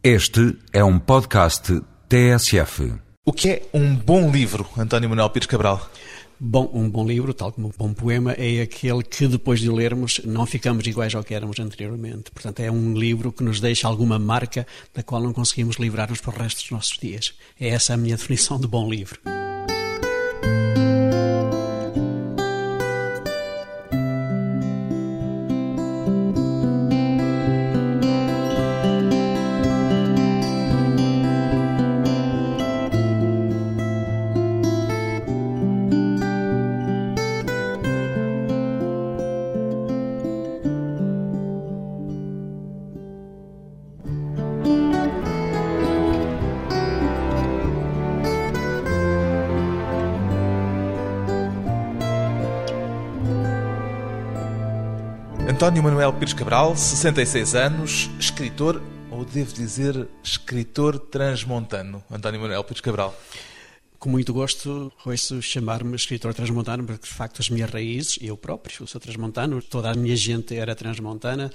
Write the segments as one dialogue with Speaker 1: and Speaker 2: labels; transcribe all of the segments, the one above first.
Speaker 1: Este é um podcast TSF.
Speaker 2: O que é um bom livro, António Manuel Pires Cabral?
Speaker 3: Bom, um bom livro, tal como um bom poema, é aquele que depois de o lermos não ficamos iguais ao que éramos anteriormente. Portanto, é um livro que nos deixa alguma marca da qual não conseguimos livrar-nos para o resto dos nossos dias. É essa a minha definição de bom livro.
Speaker 2: Pires Cabral, 66 anos, escritor, ou devo dizer, escritor transmontano. António Manuel Pires Cabral.
Speaker 3: Com muito gosto, ouço chamar-me escritor transmontano, porque de facto as minhas raízes, eu próprio sou transmontano, toda a minha gente era transmontana,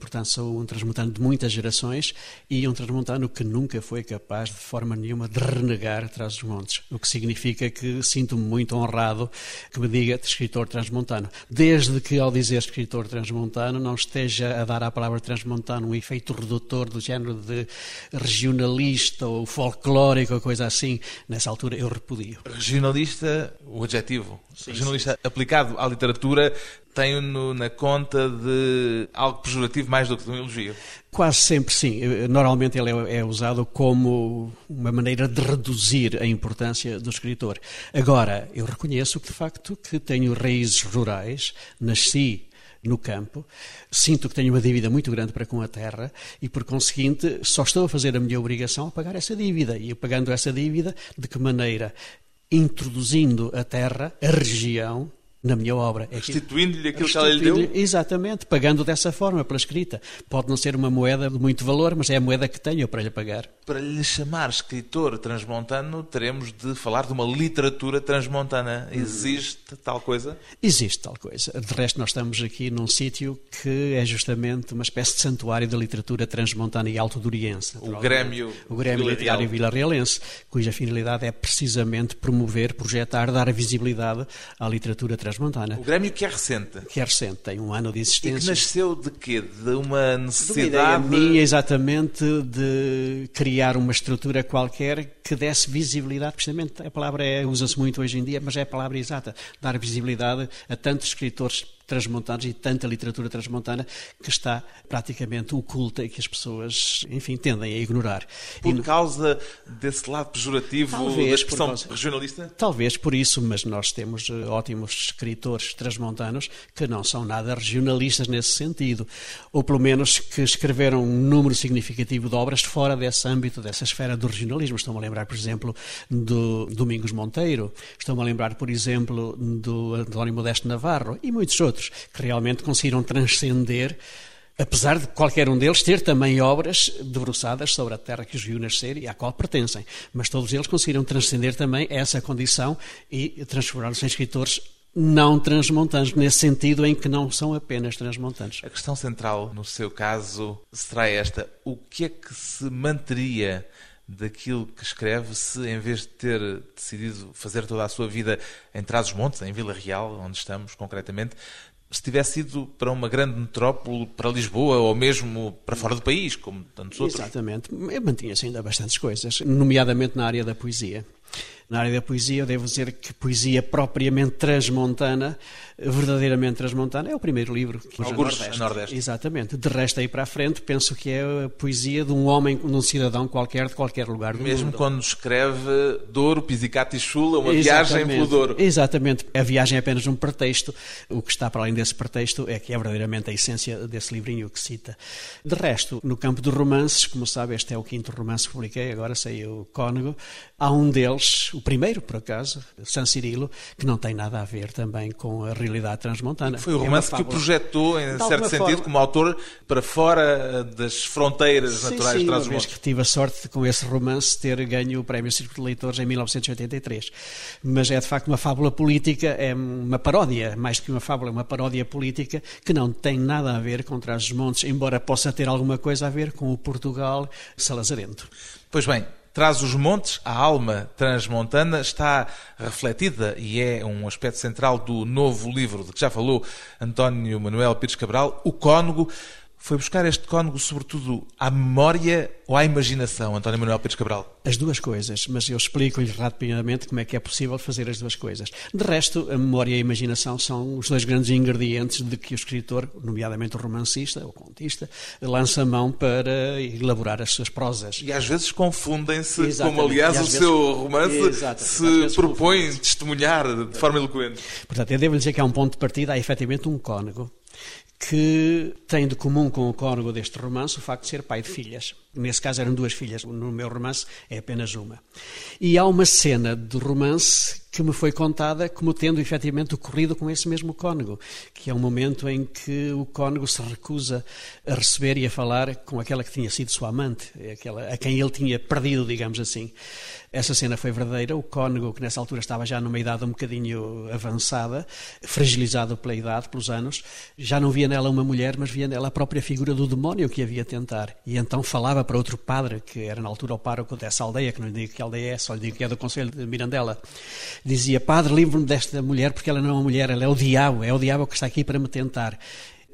Speaker 3: portanto sou um transmontano de muitas gerações e um transmontano que nunca foi capaz de forma nenhuma de renegar atrás dos montes, o que significa que sinto-me muito honrado que me diga escritor transmontano, desde que ao dizer escritor transmontano não esteja a dar à palavra transmontano um efeito redutor do género de regionalista ou folclórico ou coisa assim, nessa altura eu repudio.
Speaker 2: Regionalista, o adjetivo, sim, regionalista sim. aplicado à literatura, tem-no na conta de algo pejorativo mais do que de um elogio.
Speaker 3: Quase sempre sim. Normalmente ele é, é usado como uma maneira de reduzir a importância do escritor. Agora, eu reconheço que de facto que tenho raízes rurais, nasci no campo, sinto que tenho uma dívida muito grande para com a terra e, por conseguinte, só estou a fazer a minha obrigação a pagar essa dívida. E pagando essa dívida, de que maneira? Introduzindo a terra, a região, na minha obra.
Speaker 2: É Restituindo-lhe aquilo que ela lhe deu?
Speaker 3: Exatamente, pagando dessa forma, pela escrita. Pode não ser uma moeda de muito valor, mas é a moeda que tenho para lhe pagar.
Speaker 2: Para lhe chamar escritor transmontano, teremos de falar de uma literatura transmontana. Existe tal coisa?
Speaker 3: Existe tal coisa. De resto, nós estamos aqui num sítio que é justamente uma espécie de santuário da literatura transmontana e altodoriense.
Speaker 2: O Grêmio,
Speaker 3: o Grêmio Literário Vilarrealense, cuja finalidade é precisamente promover, projetar, dar visibilidade à literatura transmontana Transmontana.
Speaker 2: O Grêmio que é recente.
Speaker 3: Que é recente, tem um ano de existência.
Speaker 2: E que nasceu de quê? De uma necessidade...
Speaker 3: De uma minha, exatamente, de criar uma estrutura qualquer que desse visibilidade, precisamente, a palavra é, usa-se muito hoje em dia, mas é a palavra exata, dar visibilidade a tantos escritores transmontanos e tanta literatura transmontana que está praticamente oculta e que as pessoas, enfim, tendem a ignorar.
Speaker 2: Por e, causa desse lado pejorativo talvez, da expressão causa, regionalista?
Speaker 3: Talvez por isso, mas nós temos uh, ótimos escritores transmontanos que não são nada regionalistas nesse sentido, ou pelo menos que escreveram um número significativo de obras fora desse âmbito, dessa esfera do regionalismo. Estou-me a lembrar, por exemplo, do Domingos Monteiro, estou-me a lembrar, por exemplo, do António Modesto Navarro e muitos outros outros que realmente conseguiram transcender apesar de qualquer um deles ter também obras debruçadas sobre a terra que os viu nascer e à qual pertencem. Mas todos eles conseguiram transcender também essa condição e transformar-se em escritores não transmontanos, nesse sentido em que não são apenas transmontanos.
Speaker 2: A questão central, no seu caso, será esta: o que é que se manteria daquilo que escreve se, em vez de ter decidido fazer toda a sua vida em Trás-os-Montes, em Vila Real, onde estamos concretamente, se tivesse ido para uma grande metrópole, para Lisboa ou mesmo para fora do país, como tantos outros?
Speaker 3: Exatamente. Mantinha-se ainda bastantes coisas, nomeadamente na área da poesia. Na área da poesia, eu devo dizer que poesia propriamente transmontana, verdadeiramente transmontana, é o primeiro livro.
Speaker 2: Que Algures Nordeste. Nordeste.
Speaker 3: Exatamente. De resto, aí para a frente, penso que é a poesia de um homem, de um cidadão qualquer, de qualquer lugar do
Speaker 2: Mesmo
Speaker 3: mundo.
Speaker 2: quando escreve Douro, Pizzicato e Chula, uma Exatamente. viagem pelo Douro.
Speaker 3: Exatamente. A viagem é apenas um pretexto. O que está para além desse pretexto é que é verdadeiramente a essência desse livrinho que cita. De resto, no campo dos romances, como sabe, este é o quinto romance que publiquei, agora saiu o Cónego, há um deles, O primeiro, por acaso, San Cirilo, que não tem nada a ver também com a realidade transmontana.
Speaker 2: Foi o romance que o projetou, em certo sentido,
Speaker 3: forma.
Speaker 2: como autor, para fora das fronteiras
Speaker 3: Sim,
Speaker 2: naturais
Speaker 3: sim,
Speaker 2: de trás
Speaker 3: vez que tive a sorte de, com esse romance, ter ganho o Prémio Círculo de Leitores em 1983. Mas é de facto uma fábula política, é uma paródia, mais do que uma fábula, é uma paródia política que não tem nada a ver com Trás-os-Montes, embora possa ter alguma coisa a ver com o Portugal salazarento.
Speaker 2: Pois bem, traz os montes, a alma transmontana está refletida e é um aspecto central do novo livro de que já falou António Manuel Pires Cabral, o Cónigo. Foi buscar este cónigo, sobretudo, à memória ou à imaginação, António Manuel Pires Cabral?
Speaker 3: As duas coisas, mas eu explico-lhe rapidamente como é que é possível fazer as duas coisas. De resto, a memória e a imaginação são os dois grandes ingredientes de que o escritor, nomeadamente o romancista ou contista, lança mão para elaborar as suas prosas.
Speaker 2: E às vezes confundem-se, como aliás o
Speaker 3: vezes-
Speaker 2: seu romance se propõe testemunhar de forma eloquente.
Speaker 3: Portanto, eu devo dizer que há um ponto de partida, há efetivamente um cônego que tem de comum com o cônego deste romance o facto de ser pai de filhas. Nesse caso eram duas filhas, no meu romance é apenas uma. E há uma cena do romance que me foi contada como tendo efetivamente ocorrido com esse mesmo cônego, que é um momento em que o cônego se recusa a receber e a falar com aquela que tinha sido sua amante, aquela a quem ele tinha perdido, digamos assim. Essa cena foi verdadeira. O cônego, que nessa altura estava já numa idade um bocadinho avançada, fragilizado pela idade, pelos anos, já não via nela uma mulher, mas via nela a própria figura do demónio que havia tentar. E então falava para outro padre, que era na altura o pároco dessa aldeia, que não lhe digo que aldeia é, só lhe digo que é do Conselho de Mirandela. Dizia: Padre, livre-me desta mulher, porque ela não é uma mulher, ela é o diabo, é o diabo que está aqui para me tentar.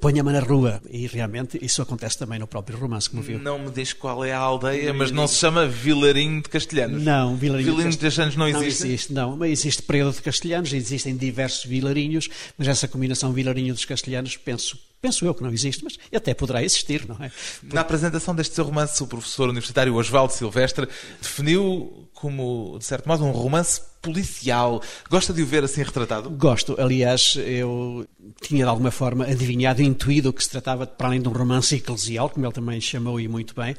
Speaker 3: Ponha-me na rua. E realmente isso acontece também no próprio romance, como viu.
Speaker 2: Não me diz qual é a aldeia, mas não se chama Vilarinho de Castelhanos.
Speaker 3: Não, Vilarinho
Speaker 2: Vilarinho
Speaker 3: de
Speaker 2: Castelhanos não
Speaker 3: Não
Speaker 2: existe?
Speaker 3: existe, não. Mas existe Pereira de Castelhanos, existem diversos vilarinhos, mas essa combinação Vilarinho dos Castelhanos, penso, penso eu que não existe, mas até poderá existir, não é?
Speaker 2: Na apresentação deste seu romance, o professor universitário Osvaldo Silvestre definiu como, de certo modo, um romance policial. Gosta de o ver assim retratado?
Speaker 3: Gosto, aliás, eu tinha de alguma forma adivinhado, intuído que se tratava, para além de um romance eclesial, como ele também chamou e muito bem,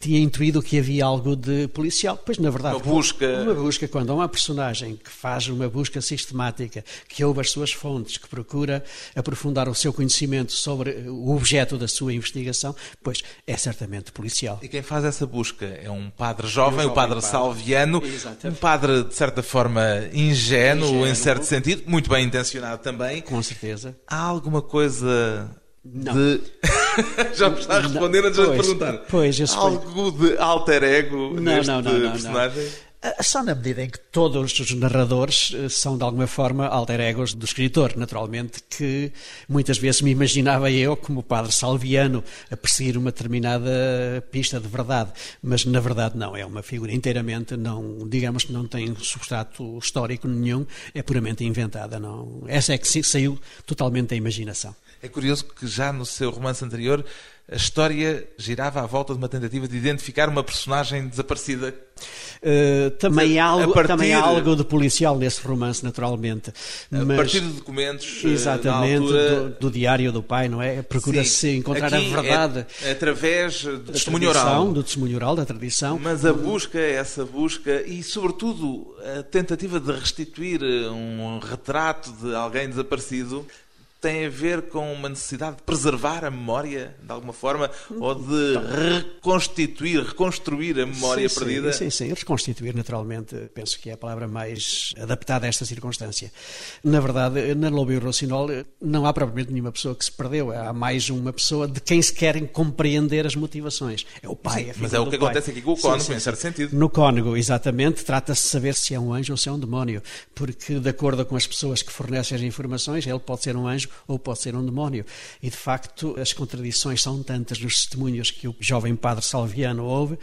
Speaker 3: tinha intuído que havia algo de policial. Pois, na verdade,
Speaker 2: Uma busca.
Speaker 3: Uma busca, quando há uma personagem que faz uma busca sistemática, que ouve as suas fontes, que procura aprofundar o seu conhecimento sobre o objeto da sua investigação, pois é certamente policial.
Speaker 2: E quem faz essa busca é um padre jovem,
Speaker 3: Um
Speaker 2: o padre
Speaker 3: jovem padre.
Speaker 2: Salviano,
Speaker 3: Exatamente.
Speaker 2: um padre, de certa forma, ingênuo,
Speaker 3: Ingênuo.
Speaker 2: em certo sentido, muito bem intencionado também.
Speaker 3: Com certeza.
Speaker 2: Há alguma coisa
Speaker 3: Não.
Speaker 2: de. Já me está a responder antes de perguntar.
Speaker 3: pois,
Speaker 2: Algo de alter ego
Speaker 3: Não,
Speaker 2: neste
Speaker 3: não, não, não, não. Ah, Só na medida em que todos os narradores eh, são, de alguma forma, alter egos do escritor. Naturalmente que muitas vezes me imaginava eu como o padre Salviano a perseguir uma determinada pista de verdade, mas na verdade não, é uma figura inteiramente, não, digamos que não tem substrato histórico nenhum, é puramente inventada. Não. Essa é que saiu totalmente da imaginação.
Speaker 2: É curioso que já no seu romance anterior a história girava à volta de uma tentativa de identificar uma personagem desaparecida.
Speaker 3: Eh, também, há
Speaker 2: A
Speaker 3: algo,
Speaker 2: partir-
Speaker 3: também há algo de policial nesse romance, naturalmente.
Speaker 2: A
Speaker 3: mas-
Speaker 2: partir de documentos eh,
Speaker 3: Exatamente,
Speaker 2: altura...
Speaker 3: do, do diário do pai, não é? Procura-se
Speaker 2: Sim,
Speaker 3: encontrar a
Speaker 2: aqui
Speaker 3: verdade.
Speaker 2: é através do testemunho oral.
Speaker 3: Do testemunho oral, da tradição.
Speaker 2: Mas a busca, essa busca e, sobretudo, a tentativa de restituir eh, um retrato de alguém desaparecido tem a ver com uma necessidade de preservar a memória, de alguma forma, ou de reconstituir, reconstruir a memória
Speaker 3: sim,
Speaker 2: perdida.
Speaker 3: Sim, sim, sim, reconstituir naturalmente, penso que é a palavra mais adaptada a esta circunstância. Na verdade, na Lobo e o Rocinol não há propriamente nenhuma pessoa que se perdeu, há mais uma pessoa de quem se querem compreender as motivações. É o pai,
Speaker 2: Sim,
Speaker 3: a
Speaker 2: mas é o que
Speaker 3: pai.
Speaker 2: acontece aqui com o
Speaker 3: sim,
Speaker 2: em certo sentido.
Speaker 3: No cônego, exatamente, trata-se de saber se é um anjo ou se é um demónio, porque de acordo com as pessoas que fornecem as informações, ele pode ser um anjo ou pode ser um demónio. E de facto, as contradições são tantas nos testemunhos que o jovem padre Salviano ouve,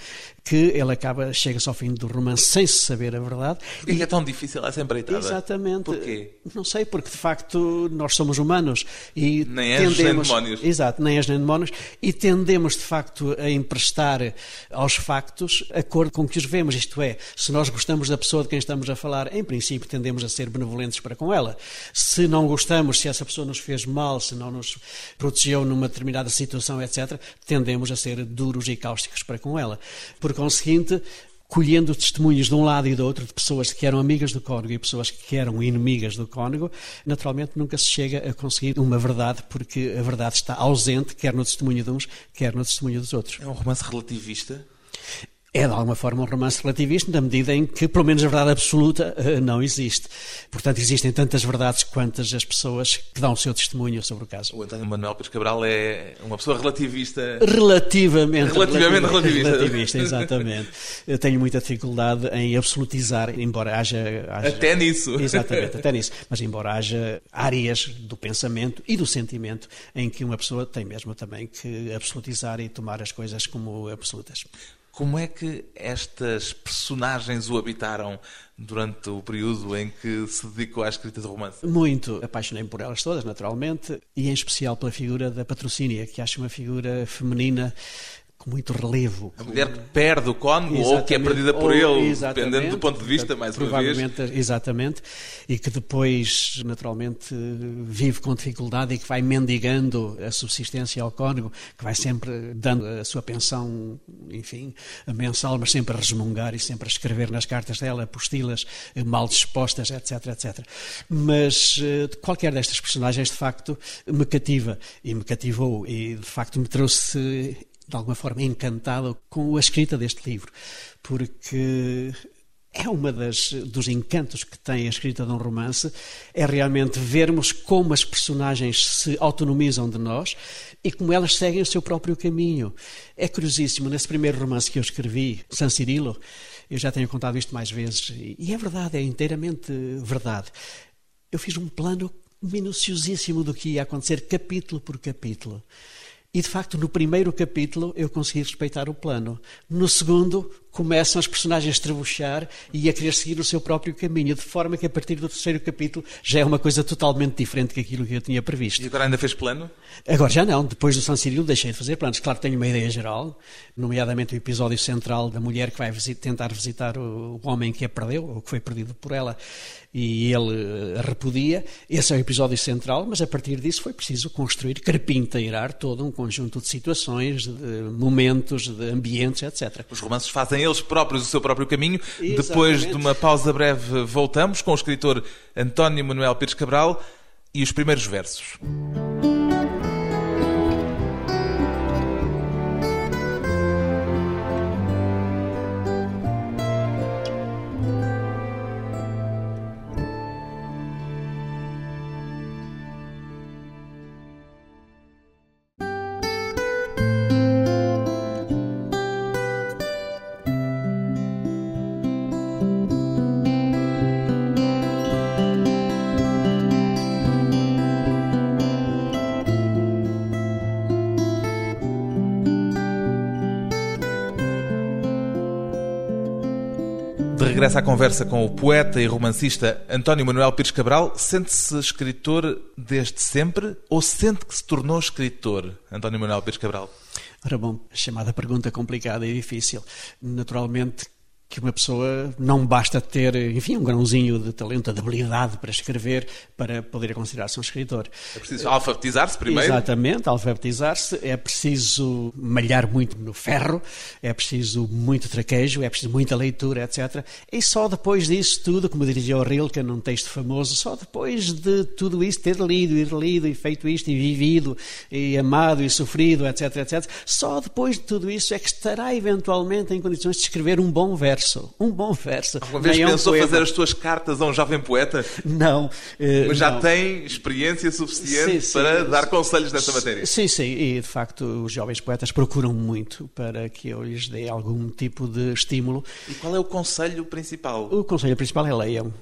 Speaker 3: que ele acaba, chega-se ao fim do romance sem se saber a verdade.
Speaker 2: Porquê é que é tão difícil essa empreitada?
Speaker 3: Exatamente.
Speaker 2: Porquê?
Speaker 3: Não sei, porque de facto nós somos humanos e
Speaker 2: Nem anjos, nem
Speaker 3: tendemos,
Speaker 2: demónios.
Speaker 3: Exato, nem anjos nem demónios e tendemos de facto a emprestar aos factos a cor com que os vemos, isto é, se nós gostamos da pessoa de quem estamos a falar, em princípio tendemos a ser benevolentes para com ela. Se não gostamos, se essa pessoa nos fez mal, se não nos protegeu numa determinada situação, etc., tendemos a ser duros e cáusticos para com ela. Por conseguinte, colhendo testemunhos de um lado e do outro, de pessoas que eram amigas do cônego e pessoas que eram inimigas do cônego, naturalmente nunca se chega a conseguir uma verdade, porque a verdade está ausente, quer no testemunho de uns, quer no testemunho dos outros.
Speaker 2: É um romance relativista?
Speaker 3: É de alguma forma um romance relativista, na medida em que, pelo menos, a verdade absoluta eh, não existe. Portanto, existem tantas verdades quantas as pessoas que dão o seu testemunho sobre o caso.
Speaker 2: O António Manuel Pires Cabral é uma pessoa relativista.
Speaker 3: Relativamente.
Speaker 2: Relativamente relativista.
Speaker 3: Relativista, exatamente. Eu tenho muita dificuldade em absolutizar, embora haja, haja.
Speaker 2: Até nisso.
Speaker 3: Exatamente, até nisso. Mas, embora haja áreas do pensamento e do sentimento em que uma pessoa tem mesmo também que absolutizar e tomar as coisas como absolutas.
Speaker 2: Como é que estas personagens o habitaram durante o período em que se dedicou à escrita de romance?
Speaker 3: Muito. Apaixonei-me por elas todas, naturalmente, e em especial pela figura da patrocínia, que acho uma figura feminina com muito relevo.
Speaker 2: A mulher que perde o cônego ou que é perdida por ou, ele, dependendo do ponto de vista, mais uma vez.
Speaker 3: Exatamente, e que depois, naturalmente, vive com dificuldade e que vai mendigando a subsistência ao cônego, que vai sempre dando a sua pensão, enfim, mensal, mas sempre a resmungar e sempre a escrever nas cartas dela apostilas mal dispostas, etc, etc. Mas eh, qualquer destas personagens, de facto, me cativa e me cativou e, de facto, me trouxe de alguma forma encantado com a escrita deste livro, porque é uma das dos encantos que tem a escrita de um romance, é realmente vermos como as personagens se autonomizam de nós e como elas seguem o seu próprio caminho. É curiosíssimo, nesse primeiro romance que eu escrevi, San Cirilo, eu já tenho contado isto mais vezes, e é verdade, é inteiramente verdade. Eu fiz um plano minuciosíssimo do que ia acontecer, capítulo por capítulo. E de facto, no primeiro capítulo eu consegui respeitar o plano. No segundo, começam as personagens a trebuchar e a querer seguir o seu próprio caminho, de forma que a partir do terceiro capítulo já é uma coisa totalmente diferente daquilo que eu tinha previsto.
Speaker 2: E agora ainda fez plano?
Speaker 3: Agora já não. Depois do San Cirilo deixei de fazer planos. Claro, tenho uma ideia geral, nomeadamente o episódio central da mulher que vai tentar visitar o homem que a perdeu, ou que foi perdido por ela, e ele a repudia. Esse é o episódio central, mas a partir disso foi preciso construir, carpinteirar todo um conjunto de situações, de momentos, de ambientes, etc.
Speaker 2: Os romances fazem eles próprios o seu próprio caminho. Exatamente. Depois de uma pausa breve, voltamos com o escritor António Manuel Pires Cabral e os primeiros versos. Regressa conversa com o poeta e romancista António Manuel Pires Cabral. Sente-se escritor desde sempre ou sente que se tornou escritor, António Manuel Pires Cabral?
Speaker 3: Ora bom, chamada pergunta complicada e difícil. Naturalmente que uma pessoa não basta ter, enfim, um grãozinho de talento, de habilidade para escrever, para poder considerar-se um escritor.
Speaker 2: É preciso alfabetizar-se primeiro?
Speaker 3: Exatamente, alfabetizar-se. É preciso malhar muito no ferro, é preciso muito traquejo, é preciso muita leitura, etc. E só depois disso tudo, como diria o Rilke num texto famoso, só depois de tudo isso, ter lido e lido e feito isto e vivido e amado e sofrido, etc, etc, só depois de tudo isso é que estará eventualmente em condições de escrever um bom verso verso, um bom verso.
Speaker 2: Alguma vez é pensou fazer as suas cartas a um jovem poeta?
Speaker 3: Não.
Speaker 2: Uh, Mas já não. tem experiência suficiente sim, para sim, dar conselhos nessa matéria?
Speaker 3: Sim, sim. E, de facto, os jovens poetas procuram muito para que eu lhes dê algum tipo de estímulo.
Speaker 2: E qual é o conselho principal?
Speaker 3: O conselho principal é leiam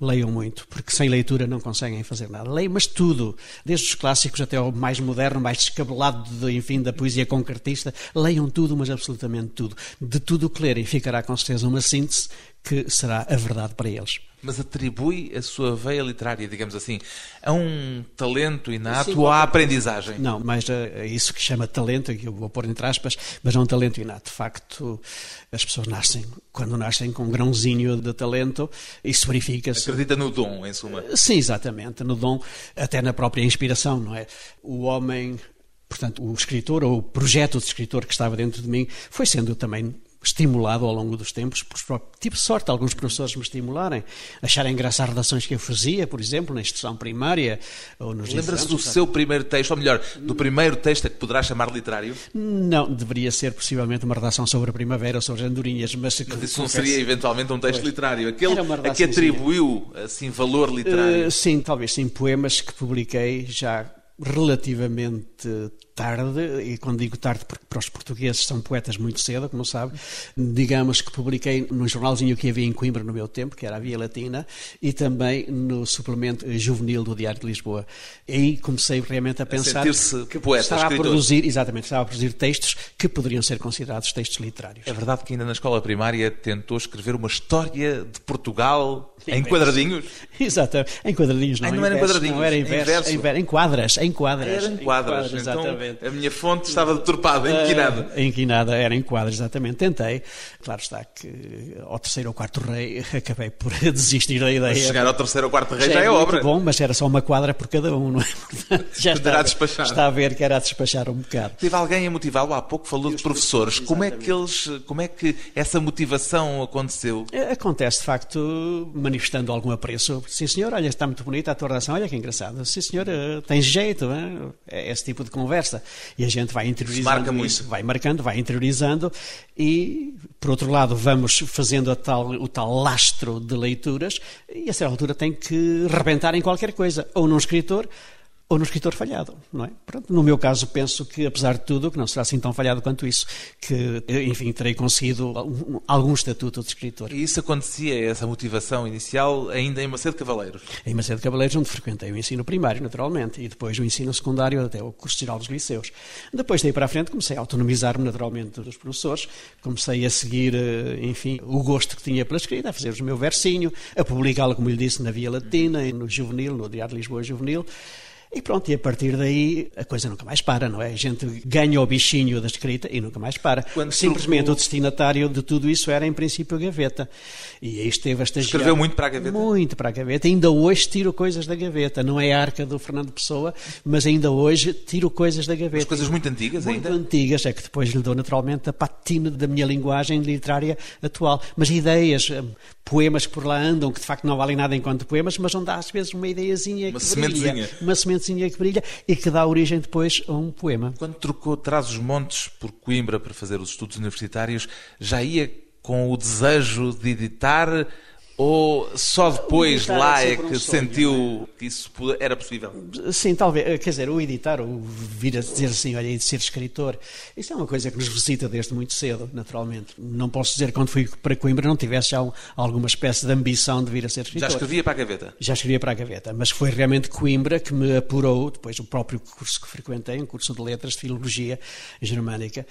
Speaker 3: leiam muito, porque sem leitura não conseguem fazer nada. Leiam, mas tudo, desde os clássicos até ao mais moderno, mais descabelado, de, enfim, da poesia concretista, leiam tudo, mas absolutamente tudo. De tudo o que lerem ficará com certeza uma síntese que será a verdade para eles.
Speaker 2: Mas atribui a sua veia literária, digamos assim, a um talento inato Sim, ou à aprendizagem?
Speaker 3: Não, mas é isso que chama talento, que eu vou pôr entre aspas, mas não um talento inato. De facto, as pessoas nascem, quando nascem com um grãozinho de talento, isso verifica-se.
Speaker 2: Acredita no dom, em suma?
Speaker 3: Sim, exatamente, no dom, até na própria inspiração, não é? O homem Portanto, o escritor, ou o projeto de escritor que estava dentro de mim, foi sendo também estimulado ao longo dos tempos, tive sorte alguns professores me estimularem, acharem graça as redações que eu fazia, por exemplo, na instrução primária ou nos
Speaker 2: Lembra-se do seu primeiro texto, ou melhor, do primeiro texto a que poderá chamar literário?
Speaker 3: Não, deveria ser possivelmente uma redação sobre a primavera ou sobre as andorinhas, mas...
Speaker 2: Mas isso não seria eventualmente um texto pois. literário, aquele a que atribuiu assim valor literário? Uh,
Speaker 3: sim, talvez sim, poemas que publiquei já relativamente tarde, e quando digo tarde, porque para os portugueses são poetas muito cedo, como sabe, digamos que publiquei num jornalzinho que havia em Coimbra no meu tempo, que era a Via Latina, e também no suplemento juvenil do Diário de Lisboa. E aí comecei realmente a pensar
Speaker 2: a que poeta,
Speaker 3: estava escritor. a produzir, exatamente, estava a produzir textos que poderiam ser considerados textos literários.
Speaker 2: É verdade que ainda na escola primária tentou escrever uma história de Portugal em, em quadradinhos?
Speaker 3: Exato, em quadradinhos, não,
Speaker 2: Ai, não era em quadradinhos,
Speaker 3: não era em, verso, em, verso, em, quadras, em quadras.
Speaker 2: Era em quadras, em quadras então a minha fonte estava deturpada, inquinada.
Speaker 3: Uh, inquinada, era em quadros, exatamente. Tentei. Claro está que ao terceiro ou quarto rei acabei por desistir da ideia. Mas
Speaker 2: chegar ao terceiro ou quarto rei já, já é, é obra.
Speaker 3: bom, mas era só uma quadra por cada um, não é?
Speaker 2: já está, a despachar.
Speaker 3: está a ver que era a despachar um bocado.
Speaker 2: Teve alguém a motivá-lo? Há pouco falou de professores. Como é, que eles, como é que essa motivação aconteceu?
Speaker 3: É, acontece, de facto, manifestando algum apreço. Sim, senhor, olha, está muito bonita a tua redação, olha que engraçado. Sim, senhor, eh, tem jeito, é? esse tipo de conversa. E a gente vai interiorizando
Speaker 2: Marca isso,
Speaker 3: vai marcando, vai interiorizando e, por outro lado, vamos fazendo tal, o tal lastro de leituras e a certa altura tem que rebentar em qualquer coisa, ou num escritor ou no escritor falhado, não é? Pronto, no meu caso, penso que, apesar de tudo, que não será assim tão falhado quanto isso, que, enfim, terei conseguido algum estatuto de escritor.
Speaker 2: E isso acontecia, essa motivação inicial, ainda em Macedo Cavaleiros?
Speaker 3: Em Macedo Cavaleiros, onde frequentei o ensino primário, naturalmente, e depois o ensino secundário até o curso geral dos liceus. Depois daí para a frente comecei a autonomizar-me naturalmente dos professores, comecei a seguir, eh, enfim, o gosto que tinha pela escrita, a fazer o meu versinho, a publicá-lo, como lhe disse, na Via Latina, no Juvenil, no Diário de Lisboa Juvenil, e pronto, e a partir daí a coisa nunca mais para, não é? A gente ganha o bichinho da escrita e nunca mais para. Quando Simplesmente trocou... o destinatário de tudo isso era, em princípio, a gaveta. E aí esteve a estagiar.
Speaker 2: Escreveu muito para a gaveta?
Speaker 3: Muito para a gaveta. Ainda hoje tiro coisas da gaveta. Não é a arca do Fernando Pessoa, mas ainda hoje tiro coisas da gaveta. As
Speaker 2: coisas muito antigas
Speaker 3: muito
Speaker 2: ainda?
Speaker 3: Muito antigas, é que depois lhe dou naturalmente a patina da minha linguagem literária atual. Mas ideias, hum, poemas que por lá andam, que de facto não valem nada enquanto poemas, mas onde há às vezes uma ideiazinha
Speaker 2: uma
Speaker 3: que
Speaker 2: sementezinha.
Speaker 3: brilha. Uma sementezinha que brilha e que dá origem depois a um poema.
Speaker 2: Quando trocou Traz os Montes por Coimbra para fazer os estudos universitários, já ia com o desejo de editar ou só depois lá é, é que um sentiu que isso era possível?
Speaker 3: Sim, talvez. Eh, quer dizer, o editar, o vir a dizer assim, olha, de ser escritor, isso é uma coisa que nos visita desde muito cedo, naturalmente. Não posso dizer que quando fui para Coimbra não tivesse já alguma espécie de ambição de vir a ser escritor.
Speaker 2: Já escrevia para a gaveta?
Speaker 3: Já escrevia para a gaveta, mas foi realmente Coimbra que me apurou, depois o próprio curso que frequentei, um curso de letras, de filologia germânica,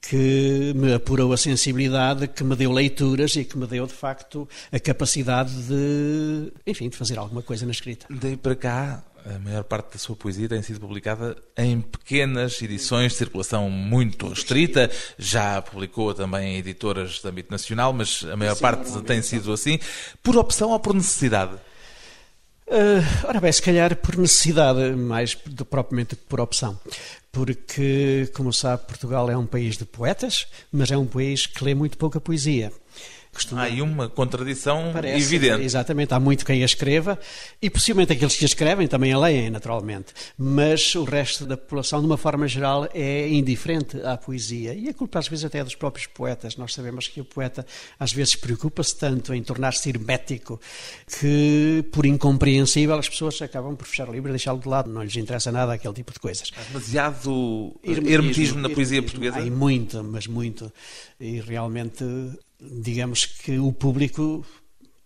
Speaker 3: que me apurou a sensibilidade, que me deu leituras e que me deu, de facto, a capacidade capacidade de, enfim, de fazer alguma coisa na escrita.
Speaker 2: Daí para cá, a maior parte da sua poesia tem sido publicada em pequenas edições de circulação muito restrita. Já publicou também em editoras de âmbito nacional, mas a maior Sim, parte tem sido assim. Por opção ou por necessidade?
Speaker 3: Uh, ora bem, se calhar por necessidade, mais do, propriamente por opção. Porque, como sabe, Portugal é um país de poetas, mas é um país que lê muito pouca poesia.
Speaker 2: Costuma... Há aí uma contradição Parece, evidente.
Speaker 3: Exatamente, há muito quem a escreva e possivelmente aqueles que a escrevem também a leem, naturalmente. Mas o resto da população, de uma forma geral, é indiferente à poesia. E a culpa às vezes até é dos próprios poetas. Nós sabemos que o poeta às vezes preocupa-se tanto em tornar-se hermético que, por incompreensível, as pessoas acabam por fechar o livro e deixá-lo de lado. Não lhes interessa nada aquele tipo de coisas.
Speaker 2: Há demasiado hermetismo, hermetismo na poesia
Speaker 3: hermetismo.
Speaker 2: portuguesa?
Speaker 3: Há muito, mas muito. E realmente digamos que o público,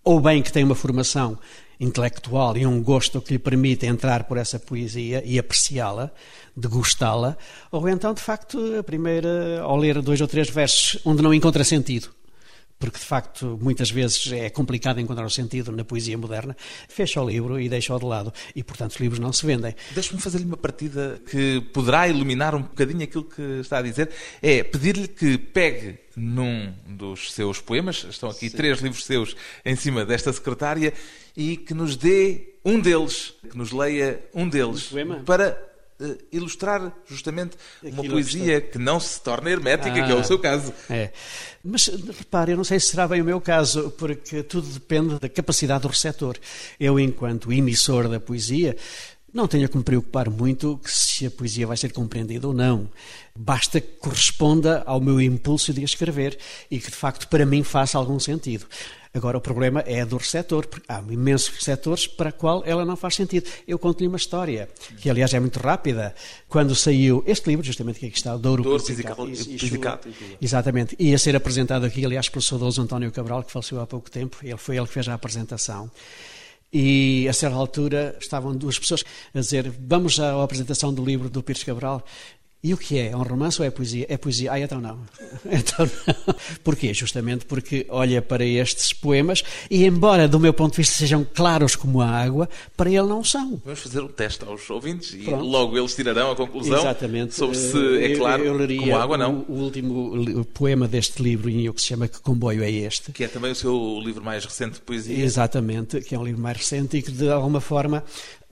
Speaker 3: ou bem que tem uma formação intelectual e um gosto que lhe permite entrar por essa poesia e apreciá-la, degustá-la, ou então, de facto, a primeira, ao ler dois ou três versos onde não encontra sentido, porque de facto muitas vezes é complicado encontrar o sentido na poesia moderna, fecha o livro e deixa-o de lado. E portanto os livros não se vendem.
Speaker 2: Deixe-me fazer-lhe uma partida que poderá iluminar um bocadinho aquilo que está a dizer. É pedir-lhe que pegue num dos seus poemas, estão aqui Sim. três livros seus em cima desta secretária, e que nos dê um deles, que nos leia um deles,
Speaker 3: um
Speaker 2: para uh, ilustrar justamente uma
Speaker 3: Aquilo
Speaker 2: poesia que não se torna hermética, que é
Speaker 3: Ah.
Speaker 2: o seu caso.
Speaker 3: É. Mas repare, eu não sei se será bem o meu caso, porque tudo depende da capacidade do receptor. Eu, enquanto emissor da poesia, não tenho que me preocupar muito se a poesia vai ser compreendida ou não. Basta que corresponda ao meu impulso de escrever e que, de facto, para mim faça algum sentido. Agora, o problema é do receptor, porque há imensos receptores para qual ela não faz sentido. Eu conto-lhe uma história, que aliás é muito rápida. Quando saiu este livro, justamente que aqui está, Douro,
Speaker 2: Douro,
Speaker 3: Pisicato. Exatamente. Ia ser apresentado aqui, aliás, pelo saudoso António Cabral, que faleceu há pouco tempo. Ele foi ele que fez a apresentação. E a certa altura estavam duas pessoas a dizer: Vamos à apresentação do livro do Pires Cabral. E o que é? É um romance ou é poesia? É poesia. Ah, então não. Então não. Porquê? Justamente porque olha para estes poemas e, embora do meu ponto de vista sejam claros como a água, para ele não são.
Speaker 2: Vamos fazer um teste aos ouvintes e
Speaker 3: Pronto.
Speaker 2: logo eles tirarão a conclusão
Speaker 3: Exatamente.
Speaker 2: sobre se
Speaker 3: Eh,
Speaker 2: é claro
Speaker 3: eu, eu leria
Speaker 2: como água não.
Speaker 3: O, o último poema deste livro, que se chama Que Comboio é Este?
Speaker 2: Que é também o seu livro mais recente de poesia.
Speaker 3: Exatamente, que é um livro mais recente e que de alguma forma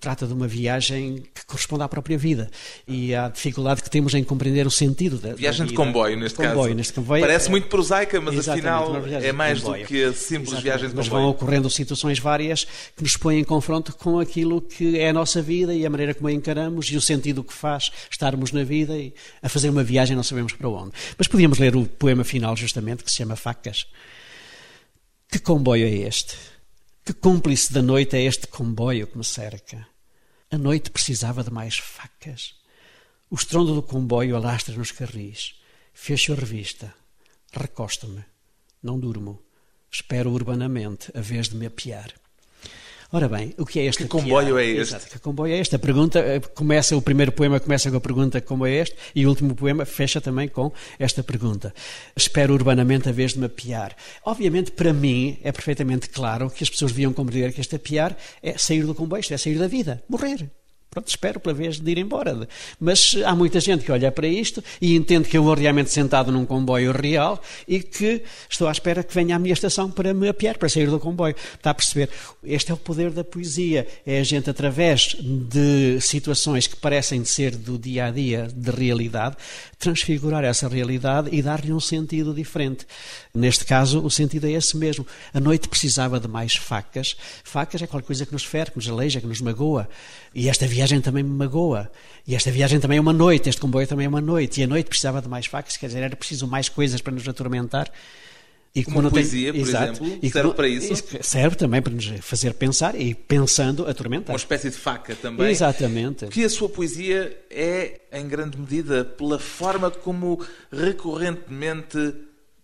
Speaker 3: trata de uma viagem que corresponde à própria vida e à dificuldade que temos em compreender o sentido da da
Speaker 2: Viagem de
Speaker 3: vida.
Speaker 2: comboio, neste
Speaker 3: comboio,
Speaker 2: caso.
Speaker 3: Neste comboio
Speaker 2: Parece
Speaker 3: é-
Speaker 2: muito prosaica, mas afinal é
Speaker 3: de
Speaker 2: mais do que a simples
Speaker 3: Exatamente,
Speaker 2: viagem de
Speaker 3: Mas
Speaker 2: comboio.
Speaker 3: vão ocorrendo situações várias que nos põem em confronto com aquilo que é a nossa vida e a maneira como a encaramos e o sentido que faz estarmos na vida e a fazer uma viagem não sabemos para onde. Mas podíamos ler o poema final justamente que se chama Facas. Que comboio é este? Que cúmplice da noite é este comboio que me cerca? A noite precisava de mais facas. O estrondo do comboio alastra nos carris. Fecho a revista. Recosto-me. Não durmo. Espero urbanamente a vez de me apiar. Ora bem, o que é este
Speaker 2: Que comboio é este?
Speaker 3: Exato, que comboio é este? A pergunta eh, começa, o primeiro poema começa com a pergunta como é este e o último poema fecha também com esta pergunta. Espero urbanamente a vez de me apiar. Obviamente, para mim, é perfeitamente claro que as pessoas deviam compreender que este apiar é sair do comboio, isto é sair da vida, morrer. Pronto, espero pela vez de ir embora. Mas há muita gente que olha para isto e entende que eu vou realmente sentado num comboio real e que estou à espera que venha à minha estação para me apiar, para sair do comboio. Está a perceber? Este é o poder da poesia. É a gente, através de situações que parecem ser do dia a dia, de realidade, transfigurar essa realidade e dar-lhe um sentido diferente. Neste caso, o sentido é esse mesmo. A noite precisava de mais facas. Facas é qualquer coisa que nos fere, que nos aleija, que nos magoa. E esta viagem também me magoa. E esta viagem também é uma noite, este comboio também é uma noite. E a noite precisava de mais facas, quer dizer, era preciso mais coisas para nos atormentar. E
Speaker 2: Uma
Speaker 3: não tem-
Speaker 2: poesia, por exemplo,
Speaker 3: E
Speaker 2: serve
Speaker 3: como-
Speaker 2: para isso?
Speaker 3: Serve também para nos fazer pensar e pensando atormentar.
Speaker 2: Uma espécie de faca também.
Speaker 3: Exatamente.
Speaker 2: Que a sua poesia é, em grande medida, pela forma como recorrentemente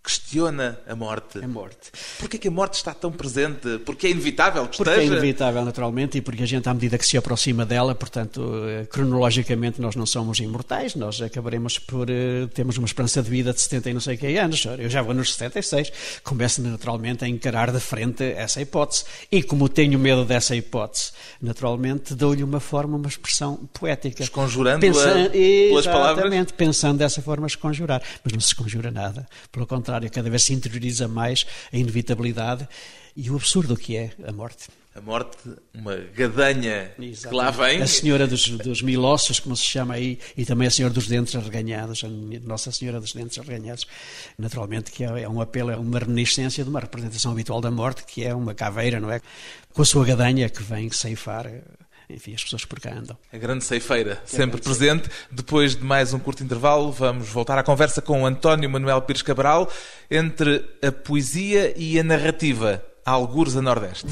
Speaker 2: questiona a morte.
Speaker 3: A morte.
Speaker 2: Porquê que a morte está tão presente? Porque é inevitável que
Speaker 3: Porque é
Speaker 2: esteja?
Speaker 3: inevitável, naturalmente, e porque a gente, à medida que se aproxima dela, portanto, eh, cronologicamente, nós não somos imortais, nós acabaremos por. eh, temos uma esperança de vida de 70 e não sei que anos. Eu já vou nos 76, começo naturalmente a encarar de frente essa hipótese. E como tenho medo dessa hipótese, naturalmente, dou-lhe uma forma, uma expressão poética.
Speaker 2: Esconjurando-a pelas palavras?
Speaker 3: Exatamente, pensando dessa forma, esconjurar. Mas não se esconjura nada. Pelo contrário, cada vez se interioriza mais a inevitabilidade e o absurdo que é a morte.
Speaker 2: A morte, uma gadanha que lá vem.
Speaker 3: A senhora dos, dos mil ossos, como se chama aí, e também a senhora dos dentes arreganhados, a Nossa Senhora dos Dentes Arreganhados. Naturalmente que é, é um apelo, é uma reminiscência de uma representação habitual da morte, que é uma caveira, não é? Com a sua gadanha que vem ceifar, enfim, as pessoas por cá andam.
Speaker 2: A grande ceifeira, sempre presente. Depois de mais um curto intervalo, vamos voltar à conversa com António Manuel Pires Cabral entre a poesia e a narrativa, algures a Nordeste.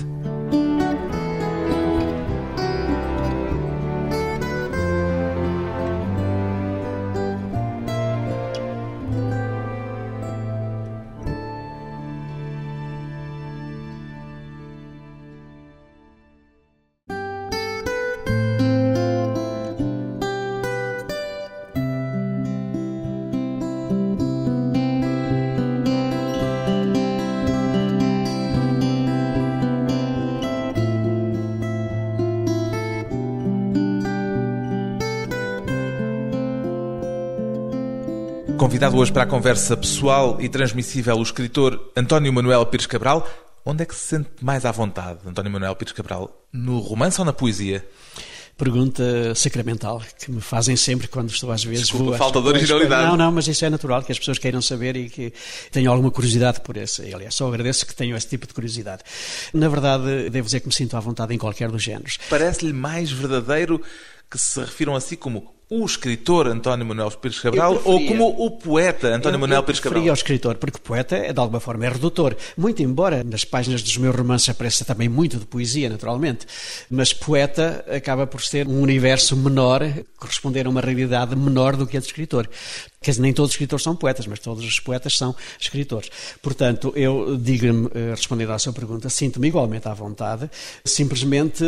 Speaker 2: Convidado hoje para a conversa pessoal e transmissível o escritor António Manuel Pires Cabral. Onde é que se sente mais à vontade, António Manuel Pires Cabral? No romance ou na poesia?
Speaker 3: pergunta sacramental que me fazem sempre quando estou às vezes...
Speaker 2: Desculpa,
Speaker 3: vou
Speaker 2: falta de originalidade.
Speaker 3: Não, não, mas isso é natural, que as pessoas queiram saber e que tenham alguma curiosidade por esse. Aliás, só agradeço que tenham esse tipo de curiosidade. Na verdade, devo dizer que me sinto à vontade em qualquer dos géneros.
Speaker 2: Parece-lhe mais verdadeiro que se refiram a si como o escritor António Manuel Pires Cabral
Speaker 3: Eu
Speaker 2: ou
Speaker 3: preferia-
Speaker 2: como o poeta António
Speaker 3: Eu-
Speaker 2: Manuel
Speaker 3: eu
Speaker 2: Pires
Speaker 3: preferia
Speaker 2: Cabral?
Speaker 3: ao escritor, porque poeta, é, de alguma forma, é redutor. Muito embora nas páginas dos meus romances apareça também muito de poesia, naturalmente, mas poeta acaba por ser um universo menor, corresponder a uma realidade menor do que a de escritor. Quer dizer, nem todos os escritores são poetas, mas todos os poetas são escritores. Portanto, eu, diga-me, eh, respondendo à sua pergunta, sinto-me igualmente à vontade, simplesmente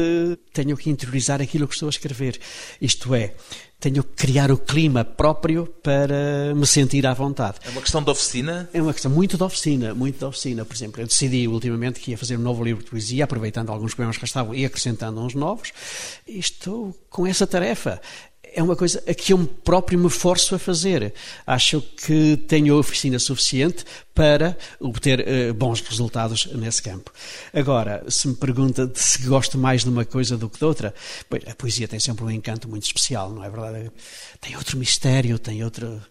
Speaker 3: tenho que interiorizar aquilo que estou a escrever. Isto é, tenho que criar o clima próprio para me sentir à vontade.
Speaker 2: É uma questão de oficina?
Speaker 3: É uma questão muito de oficina, muito de oficina. Por exemplo, eu decidi ultimamente que ia fazer um novo livro de poesia, aproveitando alguns poemas que já estavam e acrescentando uns novos, e estou com essa tarefa. É uma coisa a que eu próprio me forço a fazer. Acho que tenho oficina suficiente para obter eh, bons resultados nesse campo. Agora, se me pergunta se gosto mais de uma coisa do que de outra, a poesia tem sempre um encanto muito especial, não é verdade? Tem outro mistério, tem outro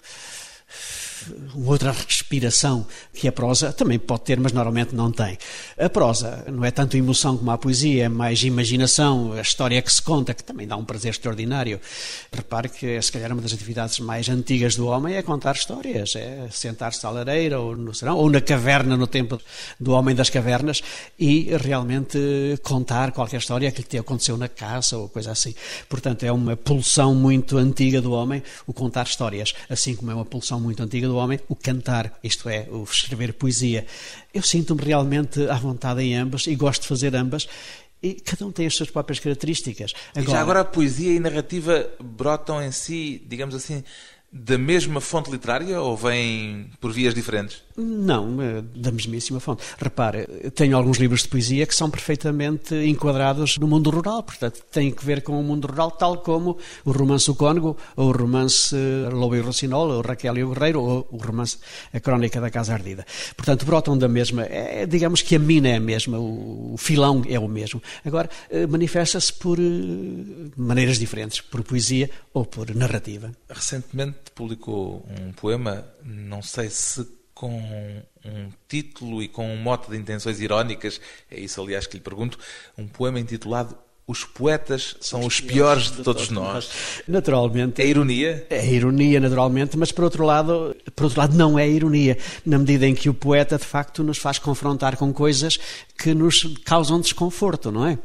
Speaker 3: uma outra respiração que a prosa também pode ter, mas normalmente não tem. A prosa não é tanto emoção como a poesia, é mais imaginação, a história que se conta, que também dá um prazer extraordinário. Repare que, se calhar, uma das atividades mais antigas do homem é contar histórias, é sentar-se à lareira ou no serão, ou na caverna, no tempo do homem das cavernas, e realmente contar qualquer história que lhe aconteceu na caça ou coisa assim. Portanto, é uma pulsão muito antiga do homem o contar histórias, assim como é uma pulsão muito antiga do homem o cantar, isto é, o escrever poesia. Eu sinto-me realmente à vontade em ambas e gosto de fazer ambas. E cada um tem as suas próprias características.
Speaker 2: E já agora a poesia e a narrativa brotam em si, digamos assim, da mesma fonte literária ou vêm por vias diferentes?
Speaker 3: Não, eh, da mesmíssima fonte. Repare, tenho alguns livros de poesia que são perfeitamente enquadrados no mundo rural, portanto, têm que ver com o mundo rural, tal como o romance O Cônego, ou o romance eh, Lobo e Rocinol, ou Raquel e o Guerreiro, ou o romance A Crónica da Casa Ardida. Portanto, brotam da mesma, é, digamos que a mina é a mesma, o, filão é o mesmo. Agora, eh, manifesta-se por maneiras diferentes, por poesia ou por narrativa.
Speaker 2: Recentemente publicou um poema, não sei se com um título e com um mote de intenções irónicas, é isso aliás que lhe pergunto, um poema intitulado Os poetas são os piores de todos nós.
Speaker 3: Naturalmente.
Speaker 2: É ironia?
Speaker 3: É ironia, naturalmente, mas por outro lado, por outro lado não é ironia, na medida em que o poeta de facto nos faz confrontar com coisas que nos causam desconforto, não é?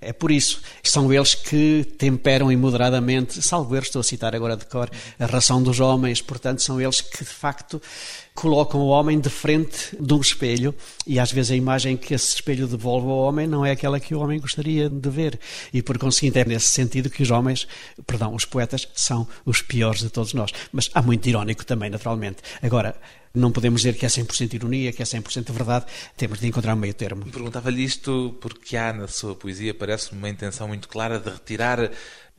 Speaker 3: É por isso. São eles que temperam imoderadamente, salvo erro, estou a citar agora de cor, a ração dos homens. Portanto, são eles que, de facto, colocam o homem de frente de um espelho e, às vezes, a imagem que esse espelho devolve ao homem não é aquela que o homem gostaria de ver. E, por conseguinte, é nesse sentido que os homens, perdão, os poetas, são os piores de todos nós. Mas há muito irónico também, naturalmente. Agora, não podemos dizer que é 100% ironia, que é 100% verdade, temos de encontrar um meio termo.
Speaker 2: Perguntava-lhe isto porque há na sua poesia, parece-me uma intenção muito clara de retirar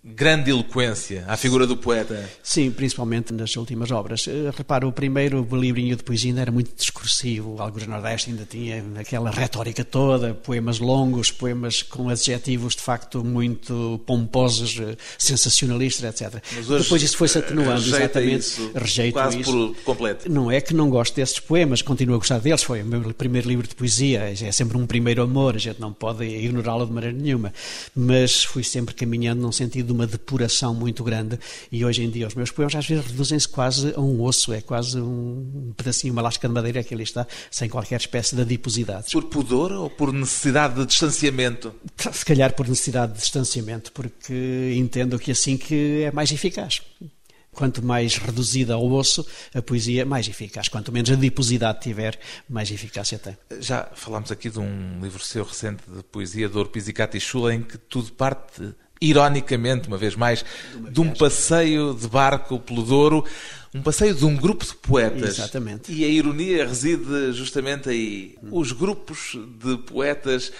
Speaker 2: grande eloquência à figura do poeta.
Speaker 3: Sim, principalmente nas últimas obras. Eh, Repara, o primeiro livrinho de poesia ainda era muito discursivo, Algures Nordeste ainda tinha aquela retórica toda, poemas longos, poemas com adjetivos de facto muito pomposos, eh, sensacionalistas, etc.
Speaker 2: Mas hoje,
Speaker 3: Depois isso foi-se atenuando,
Speaker 2: rejeita
Speaker 3: exatamente.
Speaker 2: isso
Speaker 3: Rejeito
Speaker 2: quase
Speaker 3: isso.
Speaker 2: por completo.
Speaker 3: Não é que não gosto desses poemas, continuo a gostar deles. Foi o meu primeiro livro de poesia, é sempre um primeiro amor, a gente não pode ignorá-lo de maneira nenhuma. Mas fui sempre caminhando num sentido de uma depuração muito grande e hoje em dia os meus poemas às vezes reduzem-se quase a um osso, é quase um pedacinho, uma lasca de madeira que ali está, sem qualquer espécie de adiposidades.
Speaker 2: Por pudor ou por necessidade de distanciamento?
Speaker 3: Se calhar por necessidade de distanciamento, porque entendo que assim que é mais eficaz. Quanto mais reduzida ao osso, a poesia, mais eficaz. Quanto menos adiposidade tiver, mais eficácia tem.
Speaker 2: Já falámos aqui de um livro seu recente de poesia, de Orpiz e Catichula, em que tudo parte, ironicamente, uma vez mais, de um passeio de barco pelo Douro, um passeio de um grupo de poetas.
Speaker 3: Exatamente.
Speaker 2: E a ironia reside justamente aí. Os grupos de poetas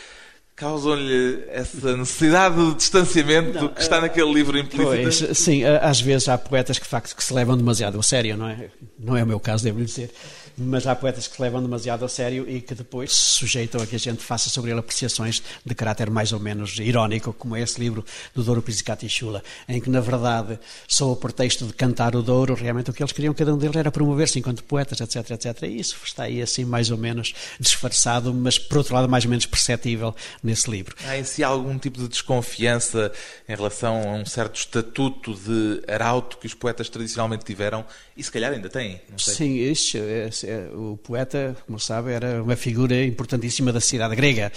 Speaker 2: causam-lhe essa necessidade de distanciamento que está naquele livro implícita?
Speaker 3: Pois, sim, às vezes há poetas que, de facto, que se levam demasiado a sério, não é? Não é o meu caso, devo lhe dizer. Mas há poetas que se levam demasiado a sério e que depois se sujeitam a que a gente faça sobre ele apreciações de caráter mais ou menos irónico, como é esse livro do Douro Pizzicato e Chula, em que, na verdade, só o pretexto de cantar o Douro, realmente o que eles queriam, cada um deles, era promover-se enquanto poetas, etc, etc. E isso está aí assim mais ou menos disfarçado, mas por outro lado mais ou menos perceptível nesse livro.
Speaker 2: Há em si algum tipo de desconfiança em relação a um certo estatuto de arauto que os poetas tradicionalmente tiveram e se calhar ainda têm?
Speaker 3: Sim, isso, é, o poeta, como sabe, era uma figura importantíssima da cidade grega.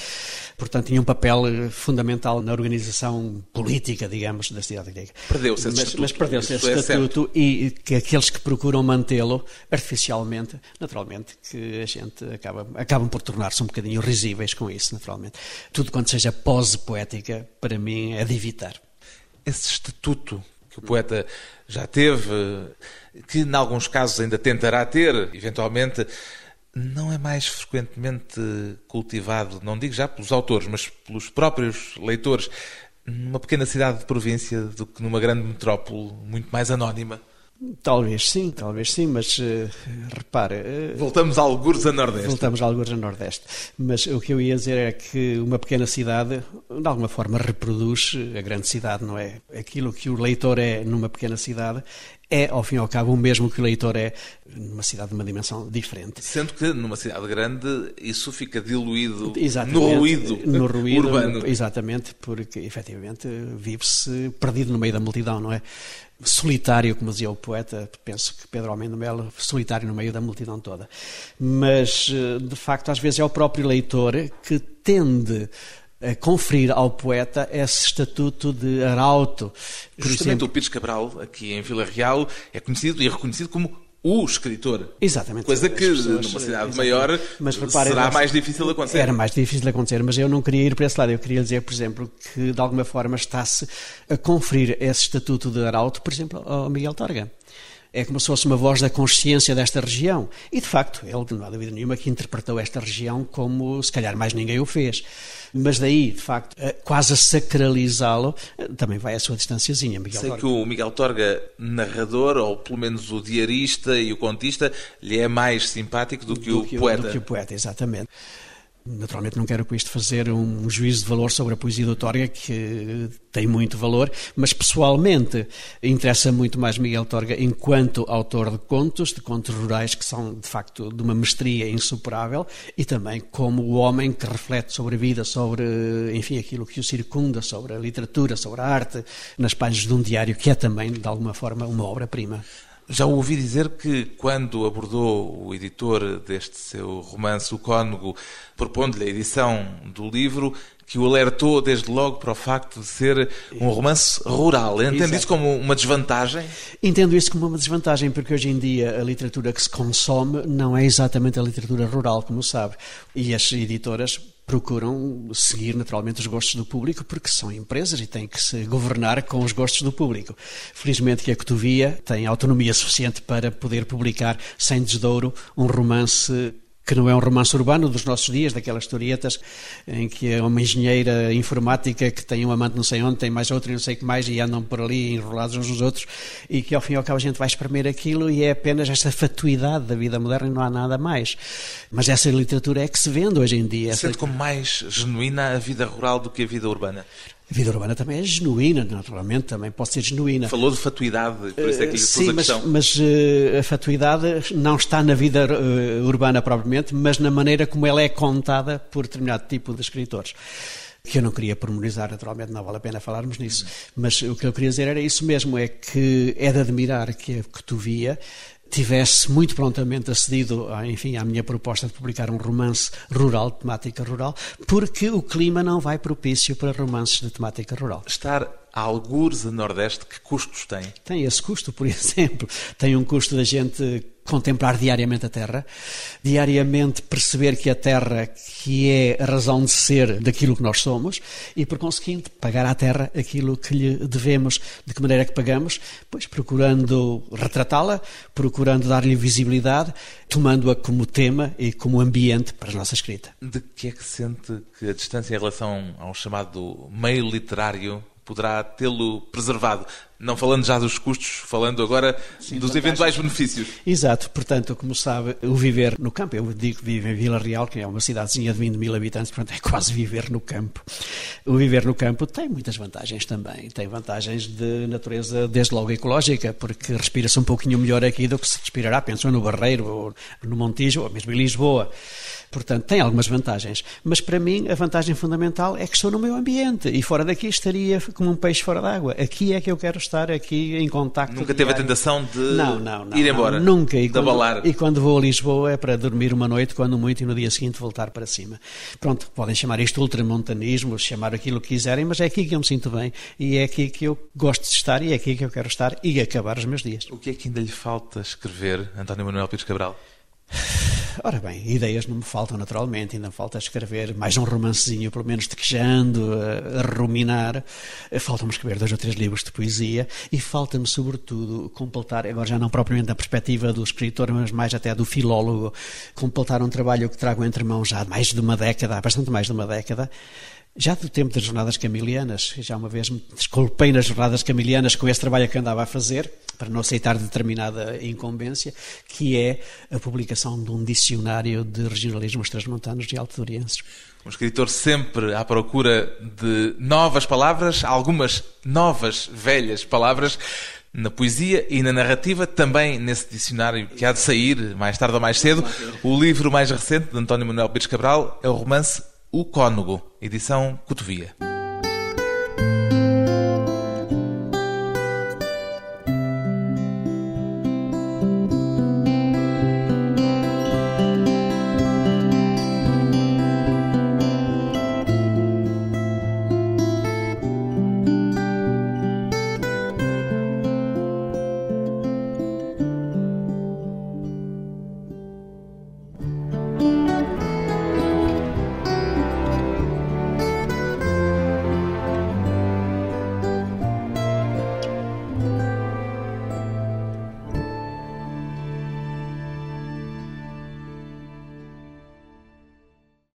Speaker 3: Portanto, tinha um papel eh, fundamental na organização política, digamos, da cidade grega.
Speaker 2: Perdeu-se esse
Speaker 3: mas,
Speaker 2: estatuto.
Speaker 3: Mas perdeu-se esse
Speaker 2: é
Speaker 3: estatuto e que aqueles que procuram mantê-lo artificialmente, naturalmente, que a gente acaba, acabam por tornar-se um bocadinho risíveis com isso, naturalmente. Tudo quanto seja pose poética, para mim, é de evitar.
Speaker 2: Esse estatuto que o poeta já teve, que em alguns casos ainda tentará ter, eventualmente, não é mais frequentemente cultivado, não digo já pelos autores, mas pelos próprios leitores, numa pequena cidade de província do que numa grande metrópole muito mais anónima?
Speaker 3: Talvez sim, talvez sim, mas uh, repare.
Speaker 2: Uh, voltamos a algures a Nordeste.
Speaker 3: Voltamos a algures a Nordeste. Mas o que eu ia dizer é que uma pequena cidade, de alguma forma, reproduz a grande cidade, não é? Aquilo que o leitor é numa pequena cidade é, ao fim e ao cabo, o mesmo que o leitor é numa cidade de uma dimensão diferente.
Speaker 2: Sendo que numa cidade grande isso fica diluído no ruído,
Speaker 3: no ruído
Speaker 2: urbano.
Speaker 3: Exatamente, porque efetivamente vive-se perdido no meio da multidão, não é? Solitário, como dizia o poeta, penso que Pedro Almeida Melo, solitário no meio da multidão toda. Mas, de facto, às vezes é o próprio leitor que tende conferir ao poeta esse estatuto de arauto.
Speaker 2: Por Justamente exemplo, o Pires Cabral, aqui em Vila Real, é conhecido e reconhecido como o escritor.
Speaker 3: Exatamente.
Speaker 2: Coisa que pessoas, numa cidade maior mas, repare, será mais difícil de acontecer.
Speaker 3: Era mais difícil de acontecer, mas eu não queria ir para esse lado. Eu queria dizer, por exemplo, que de alguma forma está-se a conferir esse estatuto de arauto, por exemplo, ao Miguel Torga é como se fosse uma voz da consciência desta região. E, de facto, ele, não há dúvida nenhuma, que interpretou esta região como se calhar mais ninguém o fez. Mas daí, de facto, quase a sacralizá-lo, também vai a sua distanciazinha, Miguel
Speaker 2: Sei
Speaker 3: Torga.
Speaker 2: que o Miguel Torga, narrador, ou pelo menos o diarista e o contista, lhe é mais simpático do que, do o, que poeta.
Speaker 3: Do que o poeta, exatamente. Naturalmente não quero com isto fazer um juízo de valor sobre a poesia do que tem muito valor, mas pessoalmente interessa muito mais Miguel Torga enquanto autor de contos, de contos rurais que são de facto de uma mestria insuperável e também como o homem que reflete sobre a vida, sobre, enfim, aquilo que o circunda, sobre a literatura, sobre a arte, nas páginas de um diário que é também, de alguma forma, uma obra-prima.
Speaker 2: Já ouvi dizer que, quando abordou o editor deste seu romance, o Cônego, propondo-lhe a edição do livro, que o alertou desde logo para o facto de ser um romance rural. Entende Exato. isso como uma desvantagem?
Speaker 3: Entendo isso como uma desvantagem, porque hoje em dia a literatura que se consome não é exatamente a literatura rural, como sabe. E as editoras procuram seguir naturalmente os gostos do público porque são empresas e têm que se governar com os gostos do público. Felizmente que a Cotovia tem autonomia suficiente para poder publicar sem desdouro um romance que não é um romance urbano dos nossos dias, daquelas historietas em que é uma engenheira informática que tem um amante não sei onde, tem mais outro e não sei o que mais, e andam por ali enrolados uns nos outros, e que ao fim e ao cabo a gente vai espremer aquilo e é apenas esta fatuidade da vida moderna e não há nada mais. Mas essa literatura é que se vende hoje em dia.
Speaker 2: Sente como mais genuína a vida rural do que a vida urbana?
Speaker 3: A vida urbana também é genuína, naturalmente, também pode ser genuína.
Speaker 2: Falou de fatuidade, por isso é que lhe
Speaker 3: Sim,
Speaker 2: a questão.
Speaker 3: mas, mas uh, a fatuidade não está na vida uh, urbana propriamente, mas na maneira como ela é contada por determinado tipo de escritores que eu não queria pormenorizar, naturalmente não vale a pena falarmos nisso, mas o que eu queria dizer era isso mesmo, é que é de admirar que a Cotovia tivesse muito prontamente acedido, enfim, à minha proposta de publicar um romance rural, de temática rural, porque o clima não vai propício para romances de temática rural.
Speaker 2: Estar a algures a Nordeste, que custos tem?
Speaker 3: Tem esse custo, por exemplo. Tem um custo da gente contemplar diariamente a Terra, diariamente perceber que a Terra que é a razão de ser daquilo que nós somos e, por conseguinte, pagar à Terra aquilo que lhe devemos. De que maneira que pagamos? Pois procurando retratá-la, procurando dar-lhe visibilidade, tomando-a como tema e como ambiente para a nossa escrita.
Speaker 2: De que é que sente que a distância em relação ao chamado meio literário poderá tê-lo preservado Não falando já dos custos, falando agora Sim, dos eventuais benefícios.
Speaker 3: Exato, portanto, como sabe, o viver no campo, eu digo que vivo em Vila Real, que é uma cidadezinha de 20 mil habitantes, portanto é quase viver no campo. O viver no campo tem muitas vantagens também, tem vantagens de natureza desde logo ecológica, porque respira-se um pouquinho melhor aqui do que se respirará, pensou no Barreiro, ou no Montijo, ou mesmo em Lisboa. Portanto, tem algumas vantagens. Mas para mim, a vantagem fundamental é que estou no meu ambiente e fora daqui estaria como um peixe fora d'água. Aqui é que eu quero estar, aqui em contacto.
Speaker 2: Nunca teve a tentação de
Speaker 3: não, não, não,
Speaker 2: ir embora?
Speaker 3: Não, nunca.
Speaker 2: E quando,
Speaker 3: e quando vou a Lisboa é para dormir uma noite, quando muito, e no dia seguinte voltar para cima. Pronto, podem chamar isto ultramontanismo, chamar aquilo que quiserem, mas é aqui que eu me sinto bem e é aqui que eu gosto de estar e é aqui que eu quero estar e acabar os meus dias.
Speaker 2: O que é que ainda lhe falta escrever, António Manuel Pires Cabral?
Speaker 3: Ora bem, ideias não me faltam naturalmente, ainda me falta escrever mais um romancezinho, pelo menos tequejando, a, a ruminar. Falta-me escrever dois ou três livros de poesia e falta-me, sobretudo, completar, agora já não propriamente da perspectiva do escritor, mas mais até do filólogo, completar um trabalho que trago entre mãos já há mais de uma década, há bastante mais de uma década, já do tempo das jornadas camilianas, já uma vez me desculpei nas jornadas camilianas com esse trabalho que andava a fazer, para não aceitar determinada incumbência, que é a publicação de um dicionário de regionalismos transmontanos e altodorienses.
Speaker 2: Um escritor sempre à procura de novas palavras, algumas novas, velhas palavras, na poesia e na narrativa, também nesse dicionário que há de sair mais tarde ou mais cedo. O livro mais recente de António Manuel Pires Cabral é o romance o Cônego, edição Cotovia.